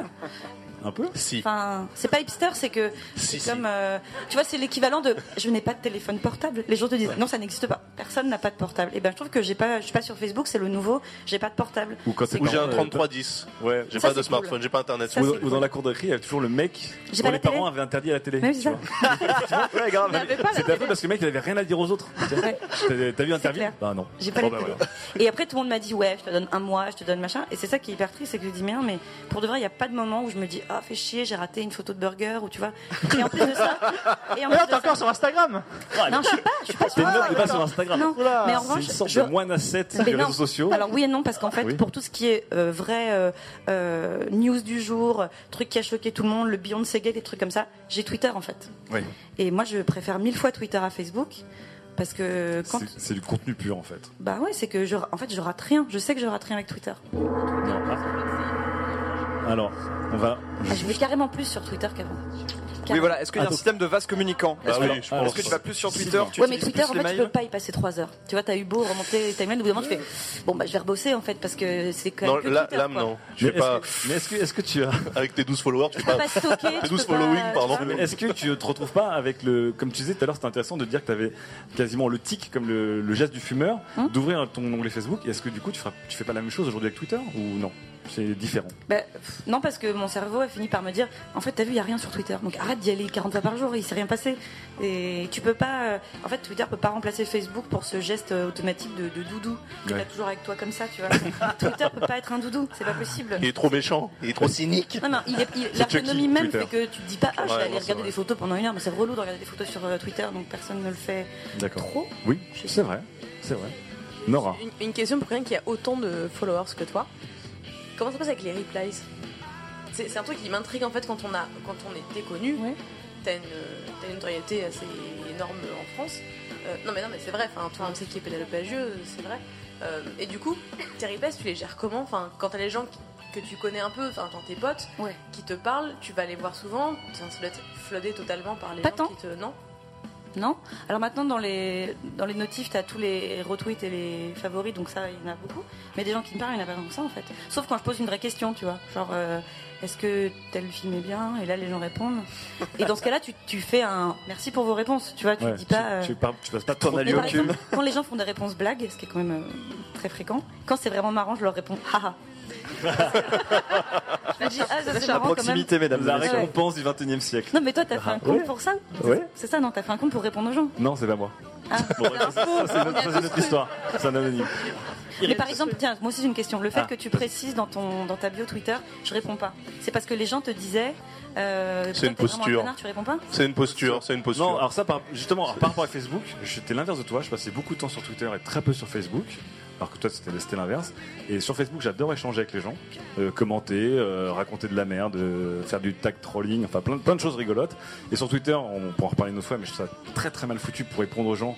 Un peu Si. Enfin, c'est pas hipster, c'est que Si, c'est si. comme, euh, tu vois, c'est l'équivalent de je n'ai pas de téléphone portable. Les gens te disent non, ça n'existe pas. Personne n'a pas de portable. Et ben, je trouve que j'ai pas, je suis pas sur Facebook, c'est le nouveau. J'ai pas de portable. Ou quand t'es Ou j'ai un 3310. Ouais. J'ai Ça, pas de c'est smartphone, cool. j'ai pas internet. Ça, Ou, c'est ou dans la cour de récré, il y a toujours le mec J'ai dont pas les la télé. parents avaient interdit à la télé. Mais oui, c'est tu ça. vois. ouais, grave. Pas la C'était un télé. peu parce que le mec il avait rien à dire aux autres. T'as t'as vu clair. Bah non. J'ai pas Bon, la bah, télé. voilà. Et après, tout le monde m'a dit ouais, je te donne un mois, je te donne machin. Et c'est ça qui est hyper triste, c'est que je dis mais non, mais pour de vrai, il n'y a pas de moment où je me dis ah fais chier, j'ai raté une photo de burger ou tu vois. Et en plus de ça, et en Mais plus là, de t'es ça- encore sur Instagram non, je suis pas, je suis pas sur n'est pas Instagram. sur Instagram. Non, Oula. mais en C'est revanche, une sorte je- de moine à 7 Mais des non. réseaux sociaux. Alors oui et non parce qu'en fait Oui. pour tout ce qui est euh, vrai euh, euh, news du jour, truc qui a choqué tout le monde, le Beyoncé Gate, des trucs comme ça, j'ai Twitter en fait. Oui. Et moi je préfère mille fois Twitter à Facebook parce que quand C'est- du contenu pur en fait. bah ouais c'est que je en fait je rate rien, je sais que je rate rien avec Twitter. Non, ah. Alors, on va. Ah, je vais carrément plus sur Twitter qu'avant. Oui, voilà. Est-ce qu'il y a Ah, un donc- système de vase communicant Est-ce oui, que, je est-ce pense. que tu vas plus sur Twitter non. Ouais mais Twitter en plus fait tu peux mails pas y passer trois heures. Tu vois t'as eu beau remonter ta mail au bout d'un moment tu fais bon bah je vais rebosser en fait parce que c'est quand Non, même que là, Twitter, là, quoi. non. Tu Mais fais est-ce pas, que- mais est-ce que, tu as. avec tes 12 followers, tu Tu peux pas. pas stocker, Tes tu 12 peux pas- following, pardon. Est-ce que tu te retrouves pas avec le, comme tu disais tout à l'heure, c'était intéressant de dire que tu avais quasiment le tic, comme le, le geste du fumeur, Hum. d'ouvrir ton onglet Facebook. Et est-ce que du coup tu feras, tu fais pas la même chose aujourd'hui avec Twitter ou non? C'est différent. Bah, non, parce que mon cerveau a fini par me dire en fait, t'as vu, il n'y a rien sur Twitter. Donc arrête d'y aller 40 fois par jour, il s'est rien passé. Et tu peux pas. euh, En fait, Twitter peut pas remplacer Facebook pour ce geste euh, automatique de, de doudou que Ouais. toujours avec toi comme ça, tu vois. Twitter peut pas être un doudou, c'est pas possible. Il est trop méchant, il est trop cynique. Non, non, il il- l'ergonomie même Twitter. fait que tu te dis pas, ah, je vais Ouais, aller regarder vrai. des photos pendant une heure, mais c'est relou de regarder des photos sur euh, Twitter, donc personne ne le fait D'accord. trop. Oui, c'est vrai, c'est vrai. Nora. Une, une question pour quelqu'un qui a autant de followers que toi. Comment ça se passe avec les replies C'est un truc qui m'intrigue en fait quand on, a, quand on était connu. Ouais. T'as une, t'as une notoriété assez énorme en France. Euh, non mais non mais c'est vrai, enfin, toi on sait qui est Pénélope Agieux, c'est vrai. Euh, et du coup, tes replies, tu les gères comment Enfin, quand t'as les gens qui- que tu connais un peu, enfin tes potes, Ouais. qui te parlent, tu vas les voir souvent, ça doit être floodé totalement par les Pas gens tant. qui te... Non Non. Alors maintenant, dans les, dans les notifs, tu as tous les retweets et les favoris, donc ça, il y en a beaucoup. Mais des gens qui me parlent, il n'y en a pas tant que ça, en fait. Sauf quand je pose une vraie question, tu vois. Genre, euh, est-ce que tel film est bien? Et là, les gens répondent. Et dans ce cas-là, tu, tu fais un merci pour vos réponses, tu vois. Tu Ouais, dis pas. euh, tu, tu, par- tu passes pas temps. par exemple, quand les gens font des réponses blagues, ce qui est quand même euh, très fréquent, quand c'est vraiment marrant, je leur réponds haha. je me dis, ah, ça c'est marrant quand même. proximité, mesdames La et messieurs. récompense du 21 e siècle. Non, mais toi, t'as fait un compte Ouais. pour ça Ouais. C'est ça, non T'as fait un compte pour répondre aux gens. Non, c'est pas moi. Ah. Bon, ça, c'est une autre- ça, c'est une autre histoire. C'est un anonyme. Mais par exemple, tiens, moi aussi j'ai une question. Le fait Ah. que tu précises dans ton dans ta bio Twitter, je réponds pas. C'est parce que les gens te disaient. Euh, C'est une toi, t'es vraiment un posture. connard, tu réponds pas C'est une posture, c'est une posture. Non, alors ça, par- justement, alors, par rapport à Facebook, j'étais l'inverse de toi. Je passais beaucoup de temps sur Twitter et très peu sur Facebook. Alors que toi, c'était c'était l'inverse. Et sur Facebook, j'adore échanger avec les gens, euh, commenter, euh, raconter de la merde, euh, faire du tag trolling, enfin plein, de- plein de choses rigolotes. Et sur Twitter, on pourra en reparler une autre fois, mais je trouve ça très très mal foutu pour répondre aux gens.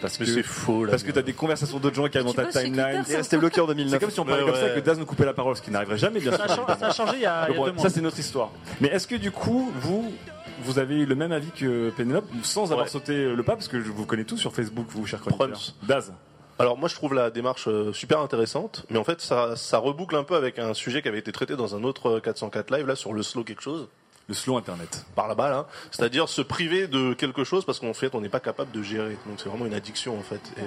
parce Mais que c'est faux, là. parce que t'as des conversations d'autres gens qui arrivent dans ta timeline. Resté bloqué en 2009. C'est comme si on parlait Ouais, comme ça ouais. et que Daz nous coupait la parole, ce qui n'arriverait jamais, bien Ça sûr. a, changé- ça a changé il y a, il y a Bon, deux mois. ça c'est notre histoire. Mais est-ce que du coup, vous, vous avez eu le même avis que Pénélope, sans avoir Ouais. sauté le pas, parce que je vous connais tous sur Facebook, vous, chers chroniqueurs. Daz. Alors moi je trouve la démarche euh, super intéressante, mais en fait ça, reboucle un peu avec un sujet qui avait été traité dans un autre euh, 404 live là sur le slow quelque chose. Le slow internet. Par là-bas là, c'est-à-dire se priver de quelque chose parce qu'en fait on n'est pas capable de gérer. Donc c'est vraiment une addiction en fait. Et, euh,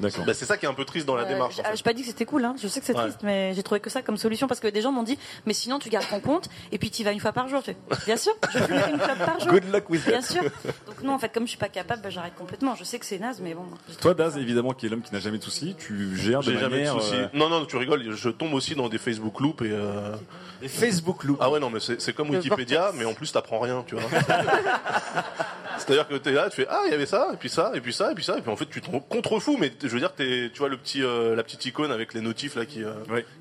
D'accord. bah, c'est ça qui est un peu triste dans la Euh, démarche. j'ai en fait. j'ai pas dit que c'était cool, hein. je sais que c'est Ouais. triste, mais j'ai trouvé que ça comme solution parce que des gens m'ont dit, mais sinon tu gardes ton compte et puis tu y vas une fois par jour. Je fais, Bien sûr, je fume une clope par jour. Good luck with Bien that. sûr. Donc non, en fait, comme je suis pas capable, bah, j'arrête complètement. Je sais que c'est naze, mais bon. Toi, Daz, évidemment, qui est l'homme qui n'a jamais de soucis, tu gères de J'ai jamais de manière. soucis. euh, Non non tu rigoles, je tombe aussi dans des Facebook loops et euh, Les Facebook loop. ah ouais non mais c'est comme Wikipédia. Mais en plus t'apprends rien tu vois. C'est-à-dire que t'es là, tu fais ah il y avait ça et puis ça et puis ça et puis ça et puis en fait tu te contrefous mais je veux dire t'es tu vois le petit euh, la petite icône avec les notifs là qui euh,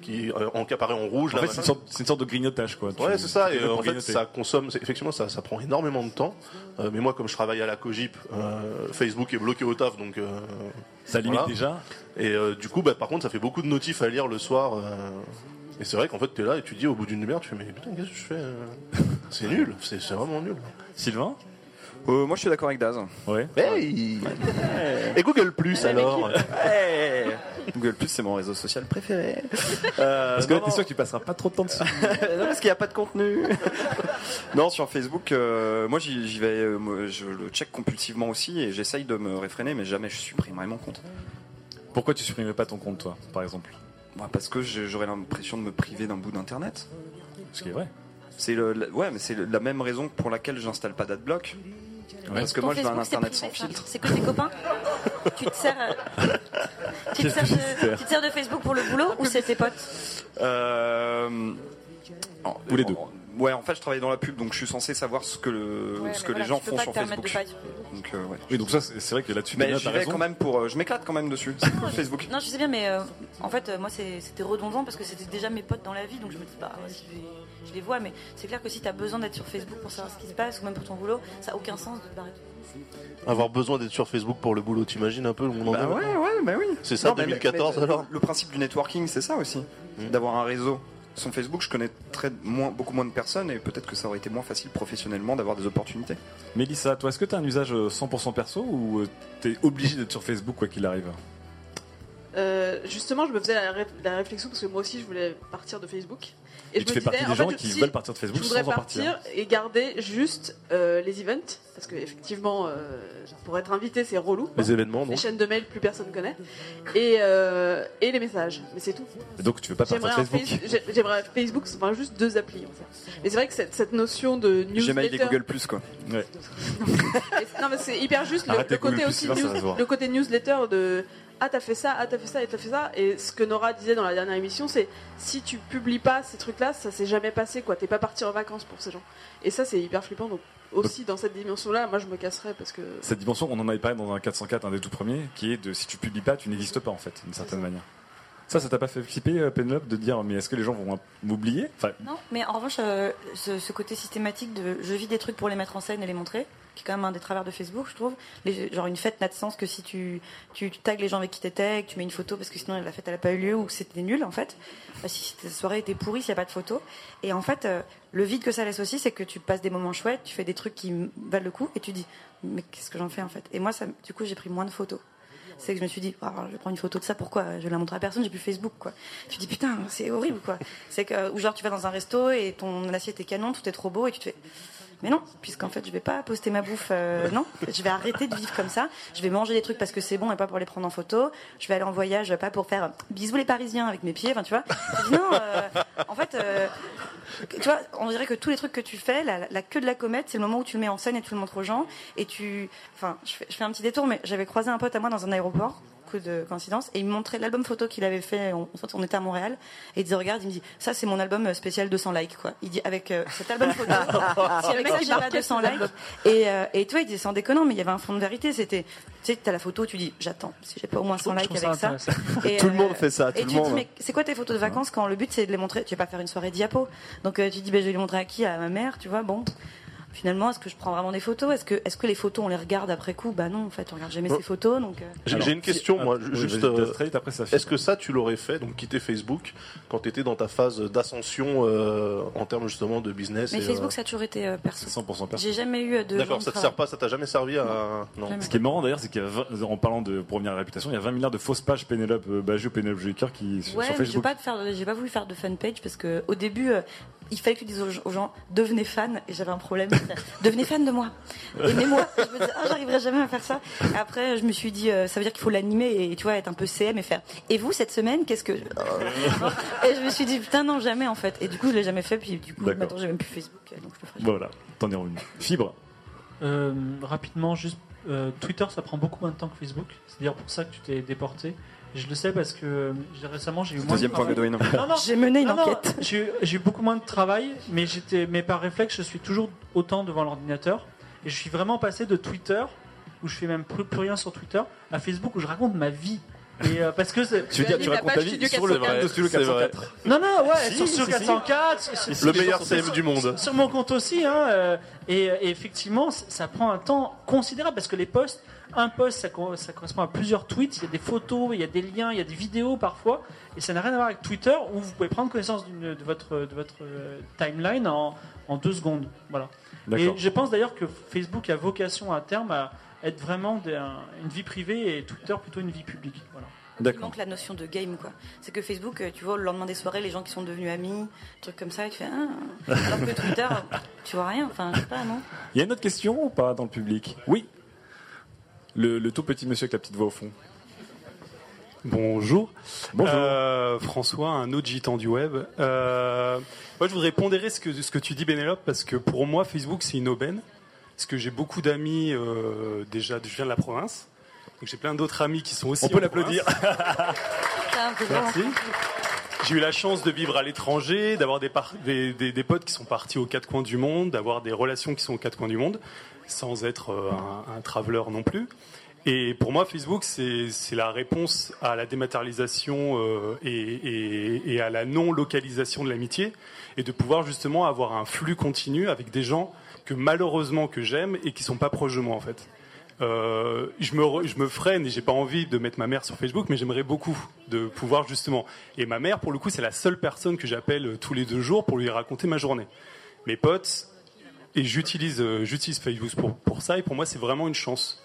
qui euh, en apparaît en rouge En là, fait, c'est une, sorte, c'est une sorte de grignotage, quoi. Tu- Ouais, c'est ça. Et en fait, ça consomme. Effectivement, ça, ça prend énormément de temps. Euh, mais moi, comme je travaille à la Cogip, euh, Facebook est bloqué au taf, donc. Ça limite voilà. déjà. Et du coup, bah, par contre, ça fait beaucoup de notifs à lire le soir. Et c'est vrai qu'en fait, t'es là et tu dis au bout d'une demi-heure, tu fais mais putain, qu'est-ce que je fais euh? C'est nul. C'est vraiment nul. Sylvain? Euh, moi, je suis d'accord avec Daz. Ouais. Hey Et Google Plus alors Hey Google Plus, c'est mon réseau social préféré. Euh, Parce que là, t'es sûr que tu passeras pas trop de temps dessus. non, parce qu'il n'y a pas de contenu. non, sur Facebook, euh, moi j'y j'y vais, euh, moi, je le check compulsivement aussi et j'essaye de me réfréner, mais jamais je supprimerai mon compte. Pourquoi tu supprimerais pas ton compte, toi, par exemple? Parce que j'aurais l'impression de me priver d'un bout d'internet. Ce qui est vrai. C'est le, la- ouais, mais c'est la même raison pour laquelle j'installe pas d'adblock. Parce que Ton moi, je veux un internet privé, sans filtre. C'est que tes copains Tu te sers, euh, tu te sers de, tu te sers de Facebook pour le boulot ou c'est tes potes? Euh, en- Ou les deux. Ouais, en fait, je travaille dans la pub, donc je suis censé savoir ce que, le, Ouais, ce mais que voilà, les gens font sur Facebook. de Donc, euh, ouais. Oui, donc ça, c'est vrai que là-dessus, Mais t'as vais raison. quand même pour. euh, je m'éclate quand même dessus. C'est cool, Facebook. Non, je sais bien, mais euh, en fait, euh, moi, c'était redondant parce que c'était déjà mes potes dans la vie, donc je me dis, bah, si je, vais- je les vois, mais c'est clair que si tu as besoin d'être sur Facebook pour savoir ce qui se passe, ou même pour ton boulot, ça n'a aucun sens de te barrer. Avoir besoin d'être sur Facebook pour le boulot, t'imagines un peu on en Bah ouais, ouais, bah oui. C'est ça, Non, mais- 2014 mais- alors Le principe du networking, c'est ça aussi. D'avoir un réseau. Son Facebook, je connais très, moins, beaucoup moins de personnes et peut-être que ça aurait été moins facile professionnellement d'avoir des opportunités. Mélissa, toi, est-ce que t'as un usage euh, 100% perso ou euh, t'es obligé d'être sur Facebook quoi qu'il arrive? Euh, justement, je me faisais la, ré- la réflexion parce que moi aussi je voulais partir de Facebook. Et, je tu fais disais, partie des en gens fait, qui si veulent partir de Facebook Je sans voudrais en partir. partir et garder juste euh, les events parce que effectivement, euh, pour être invité, c'est relou. quoi. Les événements, non Les chaînes de mail, plus personne connaît. Et, euh, et les messages, mais c'est tout. Et donc tu veux pas partir de Facebook Face- j'ai- j'aimerais Facebook, enfin juste deux applis. En fait. Mais c'est vrai que cette, cette notion de Gmail et newsletter, Google Plus, quoi. Ouais. et- non mais c'est hyper juste le, Arrêtez le côté Google+, aussi news- le côté newsletter de ah t'as fait ça, ah t'as fait ça et t'as fait ça. Et ce que Nora disait dans la dernière émission, c'est si tu publies pas ces trucs-là, ça s'est jamais passé quoi. T'es pas parti en vacances pour ces gens. Et ça c'est hyper flippant. Donc aussi dans cette dimension-là, moi je me casserais parce que Cette dimension, on en avait parlé dans un 404, un des tout premiers, qui est de si tu publies pas, tu n'existes pas en fait, d'une certaine manière. Ça, ça t'a pas fait flipper, euh, Penelope, de dire mais est-ce que les gens vont m'oublier? Enfin, Non, mais en revanche, euh, ce, ce côté systématique de je vis des trucs pour les mettre en scène et les montrer, qui est quand même un des travers de Facebook, je trouve. Genre une fête n'a de sens que si tu, tu, tags les gens avec qui t'étais, que tu mets une photo parce que sinon la fête elle a pas eu lieu ou que c'était nul en fait. Si ta soirée était pourrie s'il n'y a pas de photo. Et en fait, euh, le vide que ça laisse aussi, c'est que tu passes des moments chouettes, tu fais des trucs qui valent le coup et tu dis mais qu'est-ce que j'en fais en fait? Et moi, du coup, j'ai pris moins de photos. C'est que je me suis dit, Ah, je vais prendre une photo de ça, pourquoi? Je vais la montrer à personne, j'ai plus Facebook, quoi. Tu te dis, putain, c'est horrible, quoi. C'est que, ou genre, tu vas dans un resto et ton assiette est canon, tout est trop beau et tu te fais, mais non, puisqu'en fait, je vais pas poster ma bouffe, euh, non. Je vais arrêter de vivre comme ça. Je vais manger des trucs parce que c'est bon et pas pour les prendre en photo. Je vais aller en voyage, pas pour faire bisous les Parisiens avec mes pieds, enfin, tu vois. Non, euh, en fait, euh, tu vois, on dirait que tous les trucs que tu fais, la, la queue de la comète, c'est le moment où tu le mets en scène et tu le montres aux gens. Et tu, enfin, je fais, je fais un petit détour, mais j'avais croisé un pote à moi dans un aéroport, de coïncidence, et il me montrait l'album photo qu'il avait fait. On, on était à Montréal, et il disait regarde, il me dit ça c'est mon album euh, spécial 200 likes quoi. Il dit avec euh, cet album photo, si avec ça j'ai pas 200 likes. Et, euh, et toi il disait sans déconnant, mais il y avait un fond de vérité. C'était, tu sais, t'as la photo, tu dis j'attends, si j'ai pas au moins 100 Je likes ça avec ça. Et, Tout le euh, monde fait ça, tout et le tu monde. dis, mais c'est quoi tes photos de vacances? Quand le but c'est de les montrer Tu vas pas faire une soirée diapo. Donc euh, tu dis, ben, je vais les montrer à qui? À ma mère, tu vois, bon. Finalement, est-ce que je prends vraiment des photos? Est-ce que, est-ce que les photos, on les regarde après coup? Bah non, en fait, on regarde jamais Oh. ces photos. Donc, euh, J'ai une question, si- moi, oui, juste. euh, Straight, après ça Est-ce que ça, tu l'aurais fait, donc quitter Facebook, quand tu étais dans ta phase d'ascension euh, en termes justement de business mais et, Facebook, euh, ça a toujours été euh, perso. 100% perso. J'ai jamais eu euh, de. D'accord, ça te sert pas, ça t'a jamais servi à. Non. Ce qui est marrant d'ailleurs, c'est qu'il y a 20 en parlant de la réputation, il y a 20 milliards de fausses pages Pénélope euh, Bagieux, Pénélope Joker qui Ouais, sur mais j'ai Facebook. pas, de faire, j'ai pas voulu faire de fan page parce que au début, euh, il fallait que tu dises aux, aux gens devenez fan et j'avais un problème. devenez fan de moi, aimez-moi. Je me disais ah j'arriverai jamais à faire ça. Après, je me suis dit euh, ça veut dire qu'il faut l'animer et tu vois être un peu CM et faire. Et vous cette semaine qu'est-ce que Et je me suis dit putain non jamais en fait. Et du coup je l'ai jamais fait puis du coup maintenant j'ai même plus Facebook donc je le ferai. Voilà, t'en es revenu. Fibre. Euh, rapidement, juste euh, Twitter, ça prend beaucoup moins de temps que Facebook. C'est d'ailleurs pour ça que tu t'es déporté. Je le sais parce que récemment j'ai eu moins Deuxième de point, travail. Godwin. Non, non, J'ai mené une non, enquête. j'ai eu- beaucoup moins de travail, mais j'étais, mais par réflexe, je suis toujours autant devant l'ordinateur. Et je suis vraiment passé de Twitter, où je fais même plus, plus rien sur Twitter, à Facebook où je raconte ma vie. Et euh, parce que Tu veux dire, tu racontes ta vie Studio sur le 404. compte de Studio C'est vrai. 404. non non ouais Si, sur, si. 404 c'est- c'est- Le meilleur sur- CM du monde. sur mon compte aussi, hein, euh, et, et effectivement, ça prend un temps considérable parce que les posts, un post, ça, co- ça correspond à plusieurs tweets, il y a des photos, il y a des liens, il y a des vidéos parfois, et ça n'a rien à voir avec Twitter où vous pouvez prendre connaissance de votre, de votre euh, timeline en, en deux secondes. Voilà. Et je pense d'ailleurs que Facebook a vocation à terme à être vraiment des- un- une vie privée et Twitter plutôt une vie publique. Voilà. Il D'accord. manque la notion de game, quoi. C'est que Facebook, euh, tu vois, le lendemain des soirées, les gens qui sont devenus amis, trucs comme ça, tu fais ah. Alors que Twitter, tu vois rien. Enfin, je sais pas, non Il y a une autre question ou pas dans le public? Oui. Le, le tout petit monsieur avec la petite voix au fond. Bonjour. Bonjour. Euh, François, un autre gitan du web. Euh, moi, je voudrais pondérer ce que, ce que tu dis, Bénélope, parce que pour moi, Facebook, c'est une aubaine. Parce que j'ai beaucoup d'amis, euh, déjà, je viens de la province. Donc j'ai plein d'autres amis qui sont aussi. On peut l'applaudir. province. Putain, un peu grand. Merci. J'ai eu la chance de vivre à l'étranger, d'avoir des, par- des, des- des potes qui sont partis aux quatre coins du monde, d'avoir des relations qui sont aux quatre coins du monde, sans être euh, un, un traveler non plus. Et pour moi, Facebook, c'est la réponse à la dématérialisation euh, et, à la non-localisation de l'amitié, et de pouvoir justement avoir un flux continu avec des gens que malheureusement que j'aime et qui sont pas proches de moi en fait. Euh, je, me freine et j'ai pas envie de mettre ma mère sur Facebook, mais j'aimerais beaucoup de pouvoir justement. Et ma mère, pour le coup, c'est la seule personne que j'appelle tous les deux jours pour lui raconter ma journée. Mes potes, et j'utilise euh, j'utilise Facebook pour, pour ça, et pour moi, c'est vraiment une chance.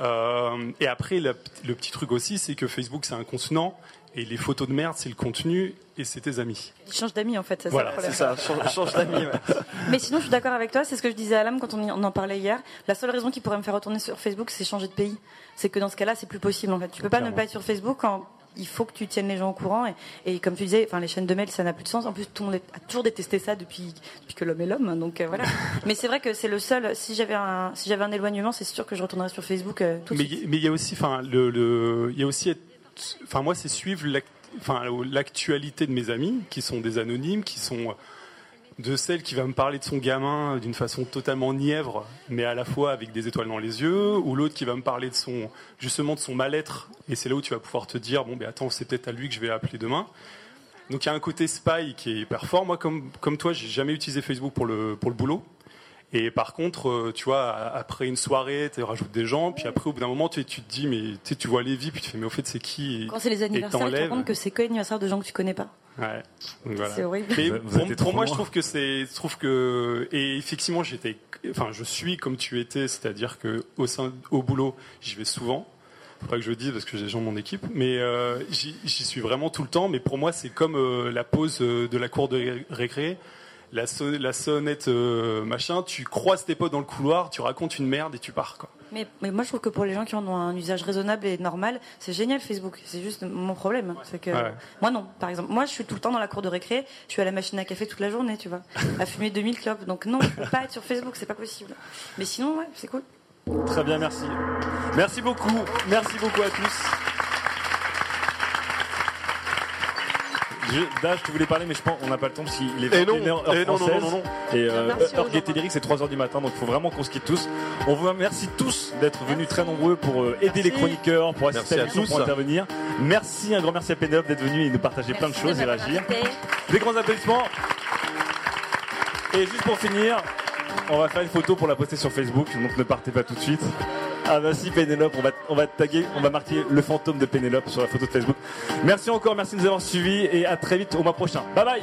Euh, et après, la- le petit truc aussi, c'est que Facebook, c'est un contenant, et les photos de merde, c'est le contenu, et c'est tes amis. Il change d'amis, en fait. ça, Voilà. C'est ça, change, change d'amis. ouais. Mais sinon, je suis d'accord avec toi. C'est ce que je disais à l'âme quand on, en parlait hier. La seule raison qui pourrait me faire retourner sur Facebook, c'est changer de pays. C'est que dans ce cas-là, c'est plus possible. En fait, tu peux pas ne pas être sur Facebook quand il faut que tu tiennes les gens au courant. Et, et comme tu disais, enfin, les chaînes de mails, ça n'a plus de sens. En plus, tout le monde a toujours détesté ça depuis, depuis que l'homme est l'homme. Donc euh, voilà. Mais c'est vrai que c'est le seul. Si j'avais un, si j'avais un éloignement, c'est sûr que je retournerais sur Facebook euh, tout de Mais suite. mais il y a aussi, enfin, le, le- y a aussi, enfin, moi, c'est suivre l'actualité de mes amis, qui sont des anonymes, qui sont de celle qui va me parler de son gamin d'une façon totalement nièvre, mais à la fois avec des étoiles dans les yeux, ou l'autre qui va me parler de son, justement, de son mal-être, et c'est là où tu vas pouvoir te dire, bon, ben attends, c'est peut-être à lui que je vais appeler demain. Donc il y a un côté spy qui est hyper fort. Moi, comme, comme toi, j'ai jamais utilisé Facebook pour le, pour le boulot. Et par contre, euh, tu vois, après une soirée, tu rajoutes des gens, puis après, au bout d'un moment, tu, tu te dis, mais tu vois Lévi, puis tu fais, mais au fait, c'est qui? Quand c'est les anniversaires, tu te rends compte que c'est que l'anniversaire de gens que tu connais pas? Ouais. Donc voilà. C'est horrible. Mais Vous- vous pour, moi, loin. je trouve que c'est, je trouve que, et effectivement, j'étais, enfin, je suis comme tu étais, c'est-à-dire que au sein, au boulot, j'y vais souvent. Faut pas que je le dise parce que j'ai des gens de mon équipe, mais euh, j'y j'y suis vraiment tout le temps. Mais pour moi, c'est comme euh, la pause euh, de la cour de ré- récré. La, son- la sonnette euh, machin, tu croises tes potes dans le couloir, tu racontes une merde et tu pars quoi. Mais, mais moi, je trouve que pour les gens qui en ont un usage raisonnable et normal, c'est génial Facebook. C'est juste mon problème. C'est que Ouais. moi non. Par exemple, moi, je suis tout le temps dans la cour de récré. Je suis à la machine à café toute la journée, tu vois, à fumer 2000 clopes. Donc non, je peux pas être sur Facebook, c'est pas possible. Mais sinon, ouais, c'est cool. Très bien, merci. Merci beaucoup. Merci beaucoup à tous. Dage, tu voulais parler, mais je pense qu'on n'a pas le temps parce qu'il est Eh non, 21h heure non, non, française. non, non, Et euh, Merci heure Gaieté. Lyrique, c'est 3h du matin, donc il faut vraiment qu'on se quitte tous. On vous remercie tous d'être venus très nombreux pour euh, aider les chroniqueurs, pour assister Merci à tous. pour intervenir. Merci, un grand merci à Pénélope d'être venue et de partager plein de choses et réagir. Des grands applaudissements. Et juste pour finir, On va faire une photo pour la poster sur Facebook, donc ne partez pas tout de suite. Ah bah si Pénélope, on va, on va taguer, on va marquer le fantôme de Pénélope sur la photo de Facebook. Merci encore, merci de nous avoir suivis et à très vite au mois prochain. Bye bye